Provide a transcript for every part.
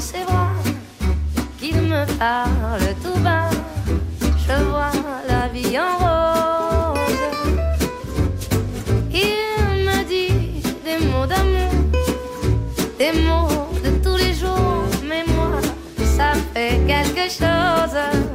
ses bras, qu'il me parle tout bas. Je vois la vie en rose. Il me dit des mots d'amour, des mots de tous les jours, mais moi, ça fait quelque chose.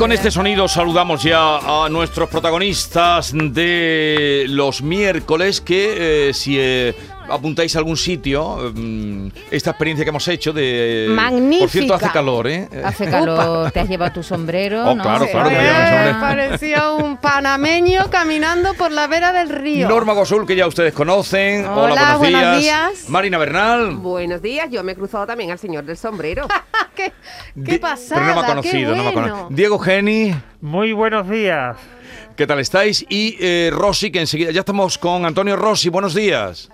Con este sonido saludamos ya a nuestros protagonistas de los miércoles que eh, si eh, apuntáis a algún sitio, mm, esta experiencia que hemos hecho de... Magnífica. Por cierto, hace calor, ¿eh? Hace calor, te has llevado tu sombrero. Oh, ¿no? claro, Sí. claro, me Eh, parecía un panameño caminando por la vera del río. Norma Gosul, que ya ustedes conocen. Hola, Hola, buenos, buenos días. días. Marina Bernal. Buenos días, yo me he cruzado también al señor del sombrero. ¿Qué, qué pasada, Pero no me ha qué conocido, no me ha bueno. conocido. Diego Geni. Muy buenos días. ¿Qué tal estáis? Y eh, Rosy, que enseguida ya estamos con Antonio Rossi. Buenos días.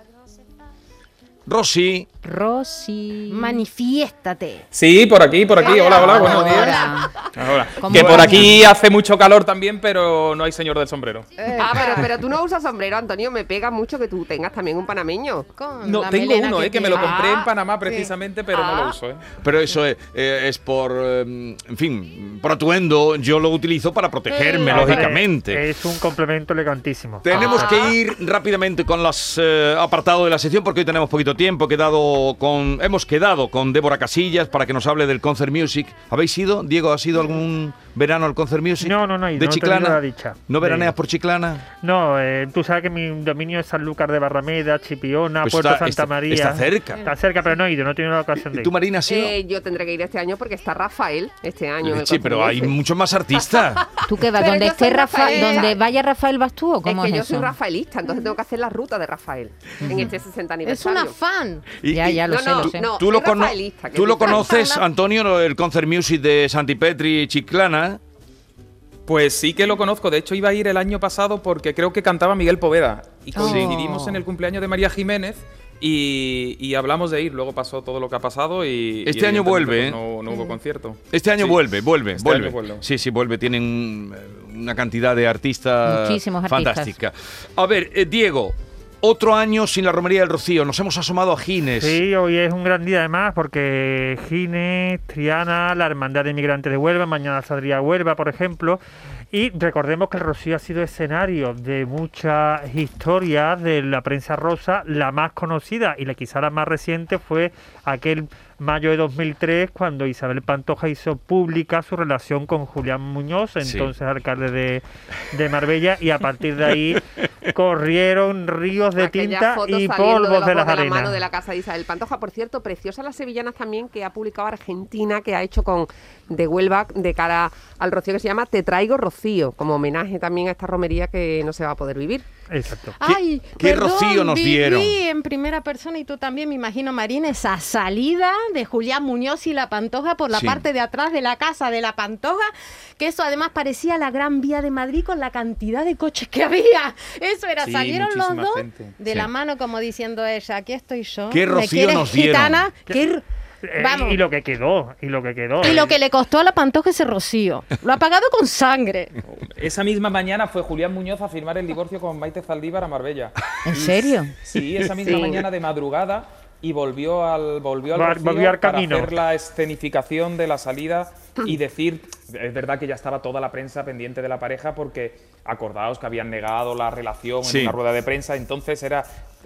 Rosy. Rosy. Manifiéstate. Sí, por aquí, por aquí. Hola, hola, buenos días. Hola. Hola. ¿Cómo Que por aquí hace mucho calor también, pero no hay señor del sombrero. Ah, pero, pero tú no usas sombrero, Antonio. Me pega mucho que tú tengas también un panameño. Con No, tengo uno, eh, que me lo compré en Ah, Panamá sí. precisamente, pero no Ah. lo uso, eh. Pero eso es, eh, es por, eh, en fin, por atuendo. Yo lo utilizo para protegerme, Sí. lógicamente. Es un complemento elegantísimo. Tenemos Ah. que ir rápidamente con los apartados de la sección porque hoy tenemos poquito tiempo. He quedado con, hemos quedado con Débora Casillas para que nos hable del Concert Music. ¿Habéis ido? Diego, ¿has ido algún verano al Concert Music? No, no, no ¿De no Chiclana? la dicha ¿No veraneas por Chiclana? No, eh, tú sabes que mi dominio es Sanlúcar de Barrameda, Chipiona, Pues Puerto está- Santa está- María. está cerca. Está cerca, pero no he ido, no he tenido la ocasión de ¿Y ir. tú, Marina, ido? Eh, yo tendré que ir este año porque está Rafael este año. en el sí, pero hay muchos más artistas. ¿Tú qué vas? Pero ¿Donde esté Rafael. donde vaya Rafael vas tú o Es cómo que es, yo eso? soy rafaelista, entonces tengo que hacer la ruta de Rafael en este 60 Es aniversario. una fan. Y- Ya, y- ya lo No, sé, no, lo sé. no. ¿Tú lo, soy cono- rafaelista, que ¿Tú lo es diferente. conoces, Antonio, el Concert Music de Santipetri y Chiclana? Pues sí que lo conozco. De hecho, iba a ir el año pasado porque creo que cantaba Miguel Poveda. Y Oh. coincidimos en el cumpleaños de María Jiménez y, y hablamos de ir. Luego pasó todo lo que ha pasado y. Este y año vuelve, no, no hubo concierto. Este año Sí. vuelve, vuelve, Este vuelve. año. Sí, sí, vuelve. Tienen eh, una cantidad de artistas Muchísimos artistas. fantástica. A ver, eh, Diego, otro año sin la romería del Rocío. Nos hemos asomado a Gines. Sí, hoy es un gran día además porque Gines, Triana, la Hermandad de Migrantes de Huelva, mañana saldría Huelva, por ejemplo. Y recordemos que el Rocío ha sido escenario de muchas historias de la prensa rosa. La más conocida y la quizá la más reciente fue aquel mayo de 2003 cuando Isabel Pantoja hizo pública su relación con Julián Muñoz, Sí. entonces alcalde de, de Marbella, y a partir de ahí corrieron ríos de tinta y polvos de las dos la arenas. mano de la casa de Isabel Pantoja. Por cierto, preciosa las sevillanas también que ha publicado Argentina, que ha hecho con de Huelva de cara al Rocío, que se llama Te traigo Rocío, como homenaje también a esta romería que no se va a poder vivir. Exacto. Ay, qué perdón, rocío nos viví dieron? en primera persona y tú también, me imagino, Marina, esa salida de Julián Muñoz y la Pantoja por la Sí. parte de atrás de la casa de la Pantoja, que eso además parecía la Gran Vía de Madrid con la cantidad de coches que había. Eso era, Sí, salieron los dos gente. de Sí. la mano como diciendo ella, aquí estoy yo. Qué ¿me rocío nos dieron? gitana? ¿Qué r- Eh, Vamos. Y lo que quedó, y lo que quedó. Y lo que le costó a la Pantoja ese rocío. Lo ha pagado con sangre. Esa misma mañana fue Julián Muñoz a firmar el divorcio con Maite Zaldívar a Marbella. ¿En serio? Sí, esa misma Sí. mañana de madrugada y volvió al volvió al volvió al para hacer la escenificación de la salida y decir es verdad que ya estaba toda la prensa pendiente de la pareja porque acordaos que habían negado la relación Sí. en una rueda de prensa entonces era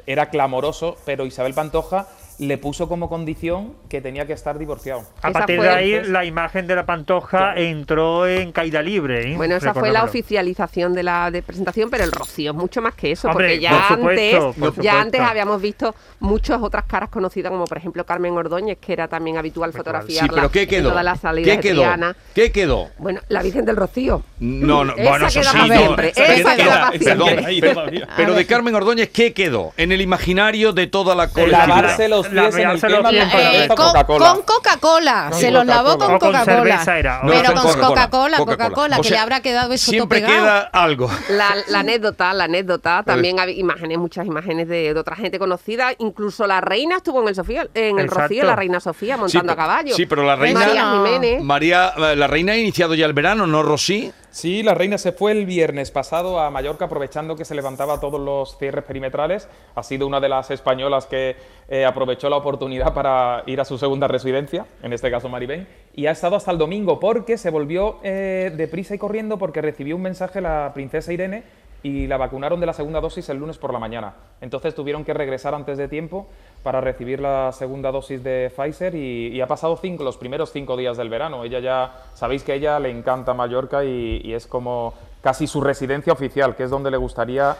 era clamoroso pero Isabel Pantoja le puso como condición que tenía que estar divorciado A partir de ahí, la imagen de la Pantoja entró en caída libre. ¿eh? Bueno, esa fue la oficialización de la de presentación, pero el Rocío es mucho más que eso, Hombre, porque ya por supuesto, antes, por ya antes habíamos visto muchas otras caras conocidas, como por ejemplo Carmen Ordóñez, que era también habitual fotografiarla Sí, pero ¿qué en quedó? todas las salidas ¿Qué de quedó? ¿Qué quedó? Bueno, la Virgen del Rocío. No, no, Esa bueno, eso sí, no, siempre, esa esa queda perdón, pero, pero de Carmen Ordóñez, ¿qué quedó? En el imaginario de toda la colectividad. lavarse los con Eh, con Coca-Cola. con Coca-Cola. Con Se los lavó con Coca-Cola. Pero con Coca-Cola, Coca-Cola, que le habrá quedado eso Siempre queda algo. La, anécdota, la anécdota, también hay imágenes, muchas imágenes de, otra gente conocida, incluso la reina estuvo en el Sofía, en el. Rocío, la reina Sofía montando Sí, a caballo. sí, pero la reina- María. Jiménez. María, eh, la reina ha iniciado ya el verano, ¿no, Rosy? Sí, la reina se fue el viernes pasado a Mallorca aprovechando que se levantaba todos los cierres perimetrales. Ha sido una de las españolas que eh, aprovechó la oportunidad para ir a su segunda residencia, en este caso Maribén, y ha estado hasta el domingo porque se volvió eh, deprisa y corriendo porque recibió un mensaje la princesa Irene y la vacunaron de la segunda dosis el lunes por la mañana. Entonces tuvieron que regresar antes de tiempo para recibir la segunda dosis de Pfizer y, ha pasado cinco, los primeros cinco días del verano. Ella ya, sabéis que a ella le encanta Mallorca y es como casi su residencia oficial, que es donde le gustaría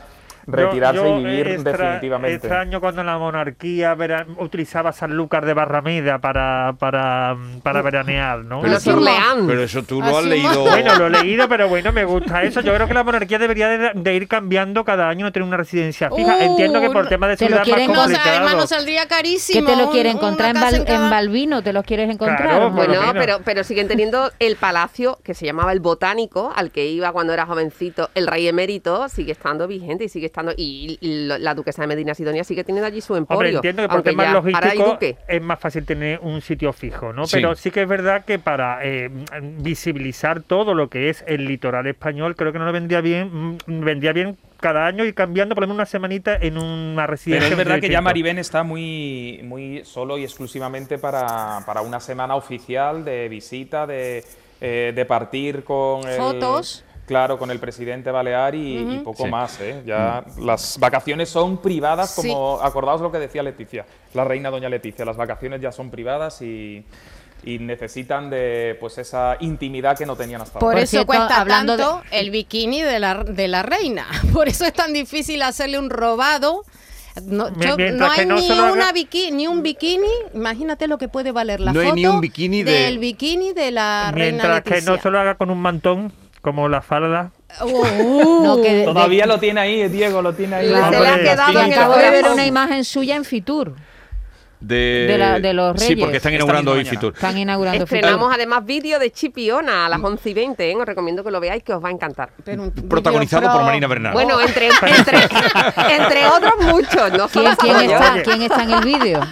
retirarse Yo- yo y vivir extra- definitivamente. Extraño cuando la monarquía vera- utilizaba Sanlúcar de Barrameda para, para, para veranear, ¿no? Pero Leán. Pero eso tú lo has leído. Bueno, lo he leído, pero bueno, me gusta eso. Yo creo que la monarquía debería de, de ir cambiando cada año, no tener una residencia fija. Uh, Entiendo que por tema de te lo seguridad es más quieren No, o sea, complicado. además nos saldría ¿Qué carísimo. te lo una encontrar en, Val- cada- en Balbino? ¿Te los quieres encontrar? Claro, Bueno, pero, pero siguen teniendo el palacio que se llamaba el Botánico, al que iba cuando era jovencito el rey emérito, sigue estando vigente y sigue estando. Y, y lo- la duquesa de Medina Sidonia sigue teniendo allí su emporio. Hombre, entiendo que por temas logísticos es más fácil tener un sitio fijo, ¿no? Sí. Pero sí que es verdad que para eh, visibilizar todo lo que es el litoral español, creo que no le vendría bien, mm, vendría bien cada año ir cambiando por lo menos una semanita en una residencia. Pero es verdad que ya. Maribén está muy, muy solo y exclusivamente para, para una semana oficial de visita, de, eh, de partir con el- Fotos. Claro, con el presidente Balear y, y poco Sí. más. ¿eh? Ya las vacaciones son privadas, Sí. como acordaos lo que decía Leticia, la reina doña Leticia. Las vacaciones ya son privadas y, y necesitan de pues esa intimidad que no tenían hasta Por ahora. Por eso cierto, cuesta hablando de- tanto el bikini de la, de la reina. Por eso es tan difícil hacerle un robado. No, yo- mientras hay no ni, haga- una bikini, ni un bikini. Imagínate lo que puede valer la No hay foto ni un bikini de- del bikini de la reina Mientras que no se lo haga con un mantón, como la falda. Uh, No, que de- Todavía lo tiene ahí, Diego, lo tiene ahí. Se le ha quedado en el acabo de ver una imagen suya en Fitur. De, De la- de los Sí, Reyes. porque están inaugurando hoy Fitur. Están inaugurando Fitur. Estrenamos además vídeo de Chipiona a las 11 y 20. ¿eh? Os recomiendo que lo veáis, que os va a encantar. pero Protagonizado por Marina Bernal. Bueno, entre, entre, entre otros muchos, no ¿Quién, quién somos yo. está, ¿Quién está en el vídeo?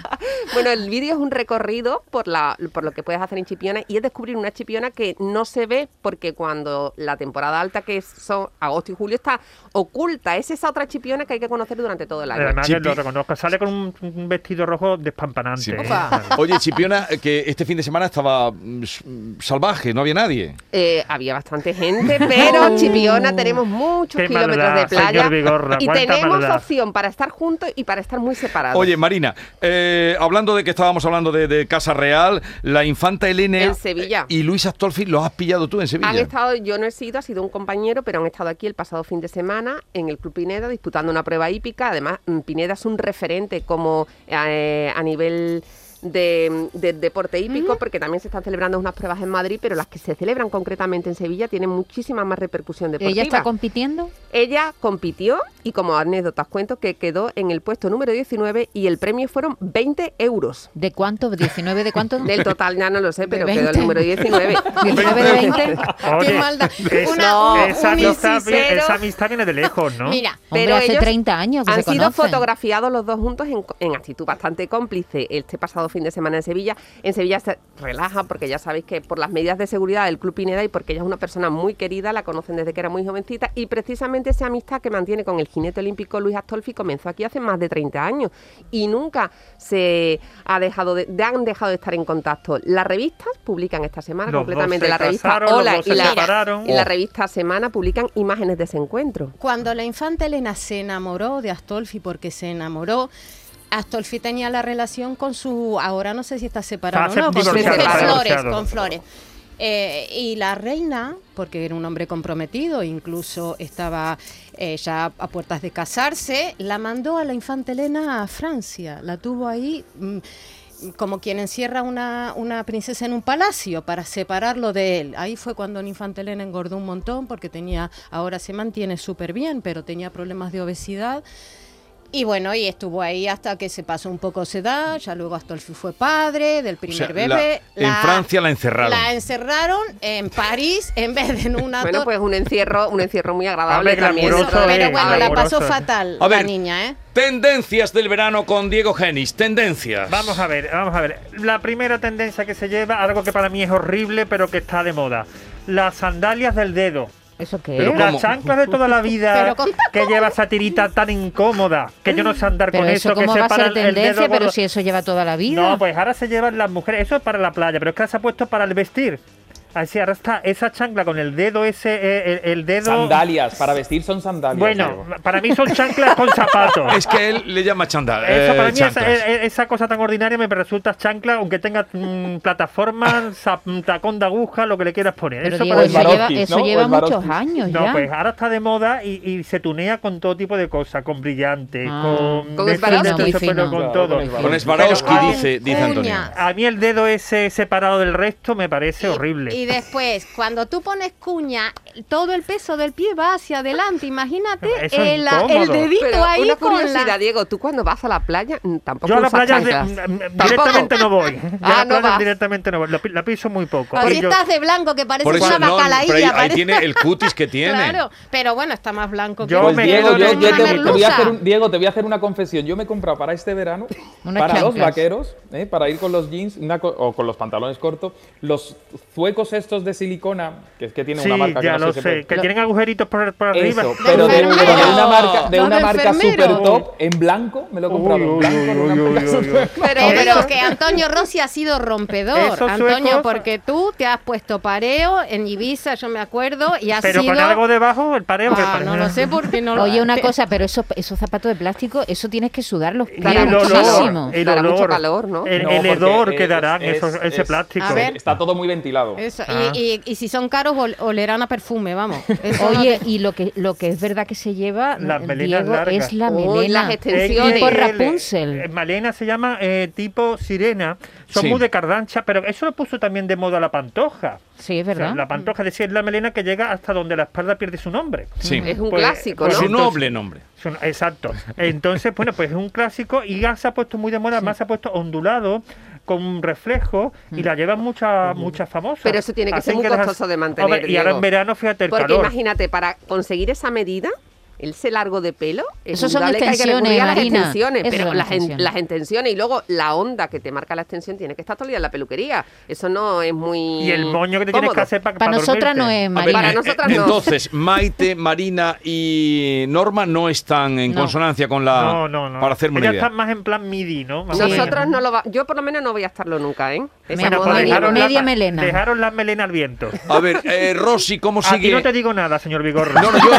Bueno, el vídeo es un recorrido por, la, por lo que puedes hacer en Chipiona y es descubrir una Chipiona que no se ve porque cuando la temporada alta, que son agosto y julio, está oculta. Es esa otra Chipiona que hay que conocer durante todo el año. Además, que lo reconozco, sale con un, un vestido rojo despampanante. Sí. ¿eh? Oye, Chipiona, que este fin de semana estaba mm, s- salvaje, no había nadie. Eh, había bastante gente, pero Chipiona tenemos muchos Qué kilómetros maldad, de playa Vigorra, y tenemos maldad. opción para estar juntos y para estar muy separados. Oye, Marina, eh, hablando de que estábamos hablando de, de Casa Real, la infanta Elena En Sevilla. y Luis Astolfi los has pillado tú en Sevilla. Han estado, yo no he sido, ha sido un compañero, pero han estado aquí el pasado fin de semana en el Club Pineda disputando una prueba hípica. Además, mm, Pineda es un referente como eh, a nivel de, de deporte hípico, porque también se están celebrando unas pruebas en Madrid, pero las que se celebran concretamente en Sevilla tienen muchísima más repercusión deportiva. ¿Ella está compitiendo? Ella compitió y como anécdota os cuento que quedó en el puesto número 19 y el premio fueron 20 euros. ¿De cuánto? ¿19 de cuánto? Del total ya no lo sé, pero quedó el 20. número 19. 19 de 20. Oye, maldad. esa, Una- esa un amistad, vi- misisero. esa amistad viene de lejos, ¿no? Mira, Hombre, Pero hace ellos 30 años que Han se sido fotografiados los dos juntos en, en actitud bastante cómplice este pasado fin de semana en Sevilla. En Sevilla se relaja porque ya sabéis que por las medidas de seguridad del Club Pineda y porque ella es una persona muy querida, la conocen desde que era muy jovencita y precisamente esa amistad que mantiene con el jinete olímpico Luis Astolfi comenzó aquí hace más de 30 años y nunca se ha dejado de, han dejado de estar en contacto. Las revistas publican esta semana Los completamente dos se la revista casaron, los Hola dos y se la, separaron. y la Oh. revista Semana publican imágenes de ese encuentro. Cuando la infanta Elena se enamoró de Astolfi, porque se enamoró, Astolfi tenía la relación con su, ahora no sé si está separado o no, con Flores, con Flores. Eh, y la reina, porque era un hombre comprometido, incluso estaba eh, ya a puertas de casarse, la mandó a la infanta Elena a Francia. La tuvo ahí mm, como quien encierra una, una princesa en un palacio para separarlo de él. Ahí fue cuando la infanta Elena engordó un montón porque tenía, ahora se mantiene súper bien, pero tenía problemas de obesidad. Y bueno, y estuvo ahí hasta que se pasó un poco su edad, ya luego Astolfi fue padre del O primer sea, bebé. la- en Francia la encerraron. La encerraron en París en vez de en una Bueno, pues un encierro, un encierro muy agradable Hombre, también. Pero eh, bueno, la pasó fatal A la ver. niña, ¿eh? Tendencias del verano con Diego Genis. Tendencias. Vamos a ver, vamos a ver. La primera tendencia que se lleva, algo que para mí es horrible, pero que está de moda. Las sandalias del dedo. ¿Eso qué Pero es? Las chanclas de toda la vida que lleva esa tirita tan incómoda que yo no sé andar Pero con eso eso, que cómo se va a para ser el- el dedo tendencia, pero gordo. si eso lleva toda la vida. No, pues ahora se llevan las mujeres, eso es para la playa, pero es que se ha puesto para el vestir. Así, ahora está esa chancla con el dedo ese, eh, el, el dedo... Sandalias, para vestir son sandalias. Bueno, Diego. para mí son chanclas con zapatos. Es que él le llama chandal. Eso eh, para mí, esa, chanclas. eh, esa cosa tan ordinaria me resulta chancla, aunque tenga mm, plataforma, zap- tacón de aguja, lo que le quieras poner. Pero eso Diego, para eso mí- lleva, eso ¿no? lleva muchos años No, ya. pues ahora está de moda y, y se tunea con todo tipo de cosas, con brillante, Ah. con, Con Swarovski. con todo. con Swarovski. Con Swarovski, Pero, dice, dice Antonio. A mí el dedo ese separado del resto me parece Y- horrible. Y después, cuando tú pones cuña, todo el peso del pie va hacia adelante. Imagínate el, dedito Pero ahí una con curiosidad, la... Diego, tú cuando vas a la playa mm, tampoco Yo a la playa de- mm, directamente no voy. Yo Ah, a la no playa vas. directamente no voy. La, pi- la piso muy poco. Hoy Y yo- estás de blanco, que parece una no, ahí, tiene el cutis que tiene. Claro, pero bueno, está más blanco que Yo Pues Diego, yo, yo te, te voy a hacer un, Diego, te voy a hacer una confesión. Yo me he comprado para este verano, para los vaqueros, ¿eh? para ir con los jeans una o con los pantalones cortos, los zuecos estos de silicona, que es que tiene Sí, una marca ya que no lo sé, Que tienen agujeritos por, por arriba. Eso, pero de, pero una marca, de una marca super top, en blanco, me lo he comprado Uy, en uy, blanco. uy, uy, uy. Pero Pero- digo que Antonio Rossi ha sido rompedor, Antonio, porque tú te has puesto pareo en Ibiza, yo me acuerdo, y has Pero sido... con algo debajo, el pareo. que Ah, no lo sé porque no lo... Oye, una cosa, pero esos, esos zapatos de plástico, eso tienes que sudarlos el muchísimo. el Dará mucho olor, calor, ¿no? El, hedor que darán ese es- plástico. Está todo muy ventilado. Eso, Ah. y, y- y si son caros, ol- olerán a perfume, vamos. Eso no Oye, te- y lo que lo que es verdad que se lleva, Las eh, melenas Diego, largas. es la melena. las extensiones. Tipo. Rapunzel. Eh, Malena se llama eh, tipo sirena. Son Sí. muy de cardancha, pero eso lo puso también de moda la pantoja. Sí, es O sea, verdad. la pantoja, es decir, la melena que llega hasta donde la espalda pierde su nombre. Sí. Es un Pues- clásico, pues ¿no? Su noble nombre. Exacto. Entonces, bueno, pues es un clásico y ya se ha puesto muy de moda, más se ha puesto ondulado con un reflejo y la llevan muchas muchas famosas. Pero eso tiene que ser muy costoso de mantener, Hombre, y ahora en verano, fíjate el Porque calor. imagínate, para conseguir esa medida, ese largo de pelo, es Eso son indudable que hay que extensiones, las extensiones, Eso pero son las, en- extensiones. las extensiones y luego la onda que te marca la extensión tiene que estar todo el día en la peluquería. Eso no es muy Y el moño que te tienes que hacer para Para nosotras no es, ver. Para eh, nosotras eh, no. Entonces, Maite, Marina y Norma no están en No. consonancia con la. No, no, no. Para hacerme una Ellas idea. están más en plan MIDI, ¿no? Más. Nosotros no lo va, yo por lo menos no voy a estarlo nunca, ¿eh? Esa Bueno, pues dejaron la- media melena. Dejaron la melena al viento. A ver, eh, Rosy, ¿cómo sigue? no te digo nada, señor Vigorro. No, no, yo,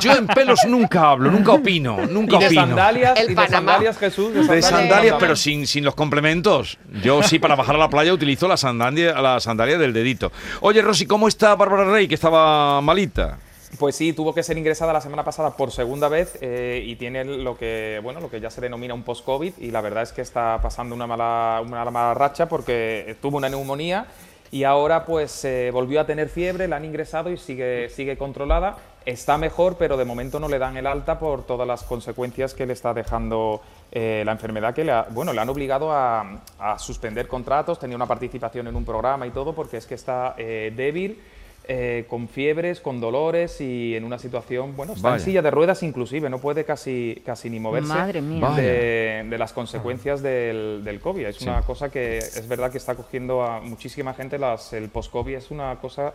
yo en pelos nunca hablo, nunca opino, nunca Y de opino. sandalias, El y de Panamá. sandalias, Jesús. De sandalias, no. pero sin, sin los complementos. Yo sí, para bajar a la playa utilizo la sandalia, la sandalia del dedito. Oye, Rosy, ¿cómo está Bárbara Rey, que estaba malita? Pues sí, tuvo que ser ingresada la semana pasada por segunda vez eh, y tiene lo que, bueno, lo que ya se denomina un post-COVID y la verdad es que está pasando una mala, una mala racha porque tuvo una neumonía y ahora pues eh, volvió a tener fiebre, la han ingresado y sigue, sigue controlada. Está mejor, pero de momento no le dan el alta por todas las consecuencias que le está dejando eh, la enfermedad, que le, ha- bueno, le han obligado a, a suspender contratos, tenía una participación en un programa y todo, porque es que está eh, débil, eh, con fiebres, con dolores y en una situación, bueno, está Vaya. en silla de ruedas inclusive, no puede casi, casi ni moverse Madre mía. De, de las consecuencias del, del COVID. Es Sí. una cosa que es verdad que está cogiendo a muchísima gente, las, el post-COVID es una cosa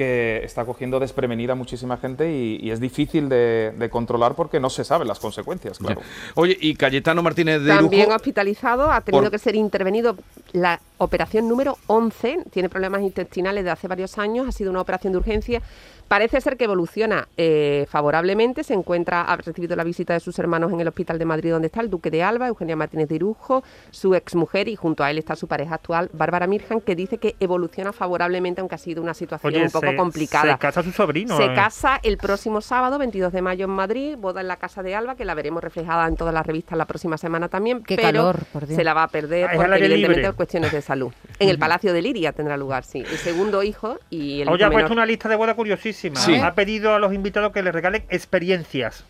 que está cogiendo desprevenida a muchísima gente y, y es difícil de, de controlar porque no se saben las consecuencias, claro. Oye, y Cayetano Martínez de También hospitalizado, ha tenido Por- que ser intervenido la operación número 11, tiene problemas intestinales de hace varios años, ha sido una operación de urgencia. Parece ser que evoluciona eh, favorablemente, se encuentra, ha recibido la visita de sus hermanos en el Hospital de Madrid donde está el Duque de Alba, Eugenia Martínez de Irujo, su exmujer y junto a él está su pareja actual, Bárbara Mirjan, que dice que evoluciona favorablemente aunque ha sido una situación Oye, un poco se- complicada. Se casa su sobrino. Se eh. casa el próximo sábado, 22 de mayo en Madrid, boda en la Casa de Alba, que la veremos reflejada en todas las revistas la próxima semana también, Qué pero calor, por Dios. se la va a perder Ah, porque evidentemente libre. por cuestiones de salud. En el Palacio de Liria tendrá lugar, sí. El segundo hijo y el Oye, ha menor. puesto una lista de boda curiosísima. Sí. Ha pedido a los invitados que le regalen experiencias.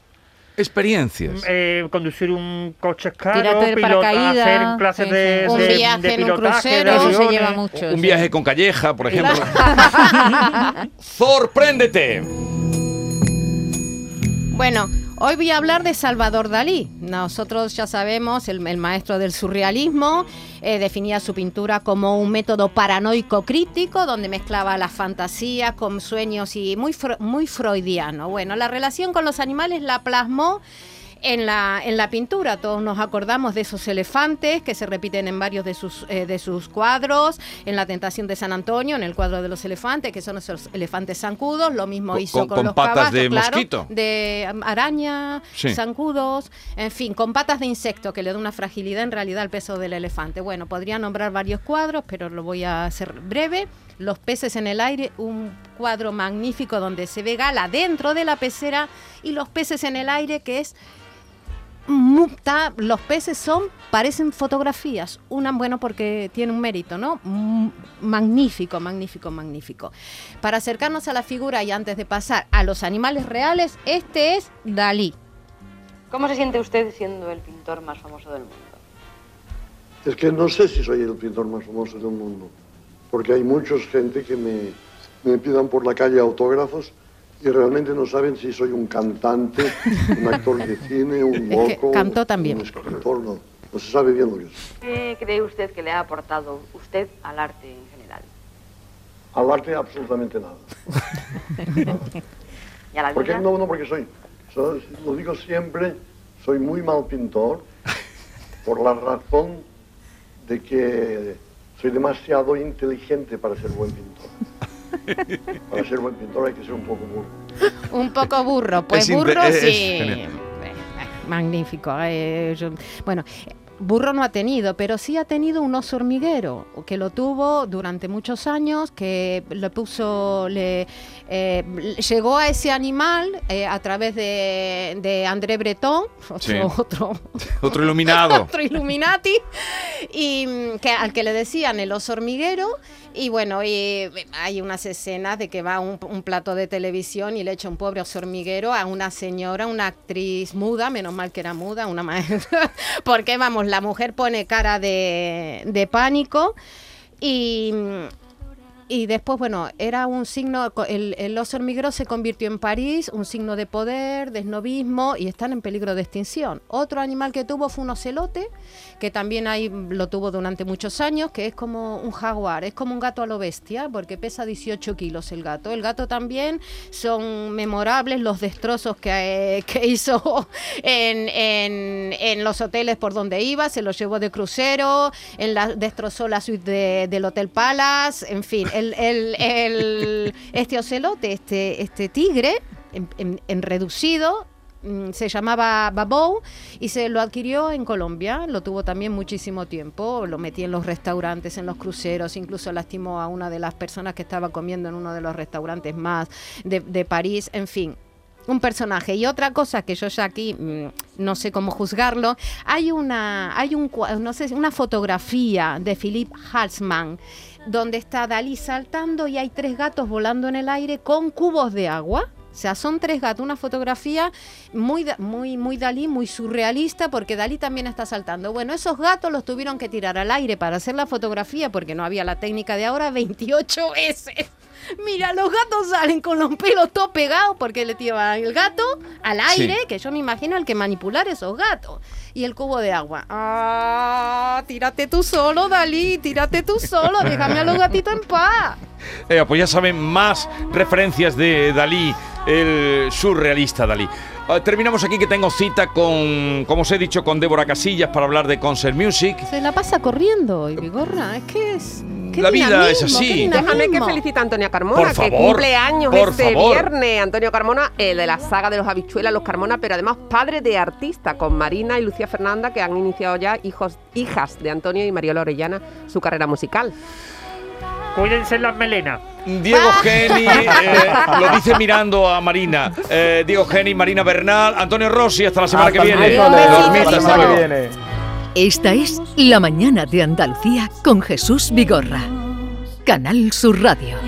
Experiencias. Eh, conducir un coche caro, de pilot- paracaídas, hacer clases sí, de, sí. Un de- viaje de en un pilotaje, de crucero. Se lleva mucho. Un sí. viaje con calleja, por ejemplo. ¡Sorpréndete! Bueno, Hoy voy a hablar de Salvador Dalí. Nosotros ya sabemos, el, maestro del surrealismo eh, definía su pintura como un método paranoico crítico, donde mezclaba la fantasía con sueños y muy, muy freudiano. Bueno, la relación con los animales la plasmó en la, en la pintura. Todos nos acordamos de esos elefantes que se repiten en varios de sus, eh, de sus cuadros, en La Tentación de San Antonio, en el cuadro de los elefantes, que son esos elefantes zancudos. Lo mismo Con- hizo con- con, los patas caballos, de claro, mosquito. de um, araña, Sí. zancudos, en fin, con patas de insecto que le da una fragilidad en realidad al peso del elefante. Bueno, podría nombrar varios cuadros, pero lo voy a hacer breve. Los peces en el aire, un cuadro magnífico donde se ve Gala dentro de la pecera y los peces en el aire que es los peces son, parecen fotografías. Una, bueno, porque tiene un mérito, ¿no? Magnífico, magnífico, magnífico. Para acercarnos a la figura y antes de pasar a los animales reales, este es Dalí. ¿Cómo se siente usted siendo el pintor más famoso del mundo? Es que no sé si soy el pintor más famoso del mundo, porque hay mucha gente que me, me pidan por la calle autógrafos y realmente no saben si soy un cantante, un actor de cine, un Es que loco, cantó también. un escritor, no, no se sabe bien lo que es. ¿Qué cree usted que le ha aportado usted al arte en general? Al arte absolutamente nada. ¿Y a la Porque, no, no, porque soy, soy- lo digo siempre, soy muy mal pintor por la razón de que soy demasiado inteligente para ser buen pintor. Para ser buen pintor hay que ser un poco burro. Un poco burro, pues Es burro es- sí. Eh, eh, Magnífico. eh, yo- bueno, burro no ha tenido, pero sí ha tenido un oso hormiguero, que lo tuvo durante muchos años, que le puso, le eh, llegó a ese animal eh, a través de, de André Breton, otro, Sí. otro Otro iluminado. otro Illuminati, y que, al que le decían el oso hormiguero. Y bueno, eh, hay unas escenas de que va un, un plato de televisión y le echa un pobre hormiguero a una señora, una actriz muda, menos mal que era muda, una maestra, porque vamos, la mujer pone cara de, de pánico y, y después, bueno, era un signo, el, el oso hormiguero se convirtió en París, un signo de poder, de esnovismo y están en peligro de extinción. Otro animal que tuvo fue un ocelote, que también ahí lo tuvo durante muchos años, que es como un jaguar, es como un gato a lo bestia, porque pesa 18 kilos el gato. El gato también son memorables los destrozos que, eh, que hizo en, en- en los hoteles por donde iba, se los llevó de crucero, en la, destrozó la suite de- del Hotel Palace, en fin, el, el- el- este ocelote, este, este tigre, en, en- en reducido, mm, se llamaba Babou y se lo adquirió en Colombia, lo tuvo también muchísimo tiempo, lo metí en los restaurantes, en los cruceros, incluso lastimó a una de las personas que estaba comiendo en uno de los restaurantes más de, de París, en fin. Un personaje. Y otra cosa que yo ya aquí mm, no sé cómo juzgarlo, hay una, hay un, no sé, una fotografía de Philippe Halsman donde está Dalí saltando y hay tres gatos volando en el aire con cubos de agua. O sea, son tres gatos, una fotografía muy, muy, muy Dalí, muy surrealista, porque Dalí también está saltando. Bueno, esos gatos los tuvieron que tirar al aire para hacer la fotografía, porque no había la técnica de ahora 28 veces. Mira, los gatos salen con los pelos todo pegados porque le tiran el gato al aire, Sí. que yo me imagino el que manipular esos gatos. Y el cubo de agua. Ah, tírate tú solo, Dalí, tírate tú solo, déjame a los gatitos en paz. Eh, pues ya saben más referencias de Dalí, el surrealista Dalí. Ah, terminamos aquí que tengo cita con, como os he dicho, con Débora Casillas para hablar de Concert Music. Se la pasa corriendo, y Vigorra, es que es... qué La vida es así. Déjame que felicite a Antonia Carmona, Por que cumple años por este favor. viernes. Antonio Carmona, el de la saga de los habichuelas, los Carmona, pero además padre de artista, con Marina y Lucía Fernanda, que han iniciado ya hijos, hijas de Antonio y Mariola Orellana su carrera musical. Cuídense las melenas. Diego Geni, eh, lo dice mirando a Marina. Eh, Diego Geni, Marina Bernal, Antonio Rossi, hasta la semana Hasta que viene. Adiós, Hasta la semana que viene. Esta es La Mañana de Andalucía con Jesús Vigorra. Canal Sur Radio.